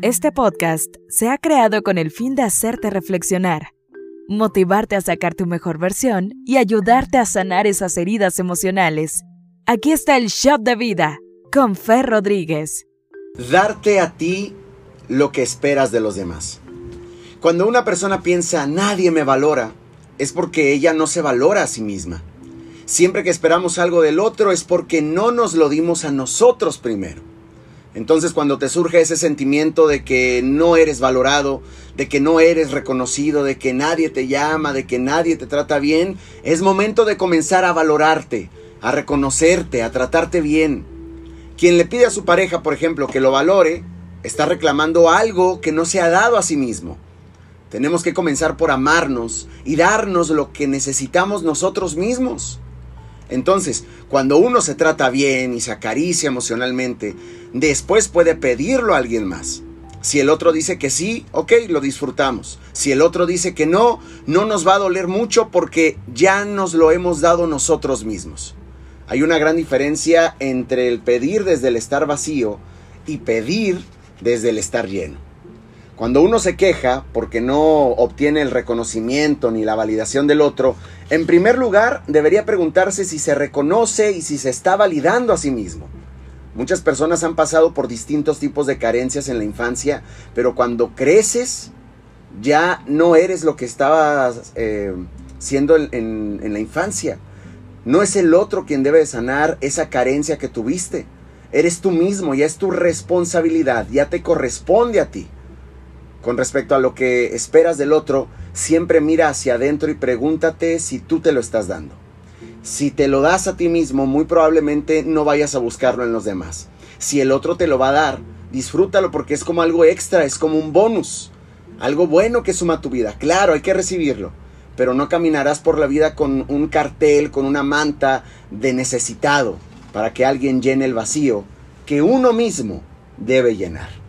Este podcast se ha creado con el fin de hacerte reflexionar, motivarte a sacar tu mejor versión y ayudarte a sanar esas heridas emocionales. Aquí está el Shop de Vida con Fer Rodríguez. Darte a ti lo que esperas de los demás. Cuando una persona piensa nadie me valora, es porque ella no se valora a sí misma. Siempre que esperamos algo del otro es porque no nos lo dimos a nosotros primero. Entonces cuando te surge ese sentimiento de que no eres valorado, de que no eres reconocido, de que nadie te llama, de que nadie te trata bien, es momento de comenzar a valorarte, a reconocerte, a tratarte bien. Quien le pide a su pareja, por ejemplo, que lo valore, está reclamando algo que no se ha dado a sí mismo. Tenemos que comenzar por amarnos y darnos lo que necesitamos nosotros mismos. Entonces, cuando uno se trata bien y se acaricia emocionalmente, después puede pedirlo a alguien más. Si el otro dice que sí, ok, lo disfrutamos. Si el otro dice que no, no nos va a doler mucho porque ya nos lo hemos dado nosotros mismos. Hay una gran diferencia entre el pedir desde el estar vacío y pedir desde el estar lleno. Cuando uno se queja porque no obtiene el reconocimiento ni la validación del otro, en primer lugar debería preguntarse si se reconoce y si se está validando a sí mismo. Muchas personas han pasado por distintos tipos de carencias en la infancia, pero cuando creces ya no eres lo que estabas eh, siendo en, en la infancia. No es el otro quien debe sanar esa carencia que tuviste. Eres tú mismo, ya es tu responsabilidad, ya te corresponde a ti. Con respecto a lo que esperas del otro, siempre mira hacia adentro y pregúntate si tú te lo estás dando. Si te lo das a ti mismo, muy probablemente no vayas a buscarlo en los demás. Si el otro te lo va a dar, disfrútalo porque es como algo extra, es como un bonus, algo bueno que suma tu vida. Claro, hay que recibirlo, pero no caminarás por la vida con un cartel, con una manta de necesitado para que alguien llene el vacío que uno mismo debe llenar.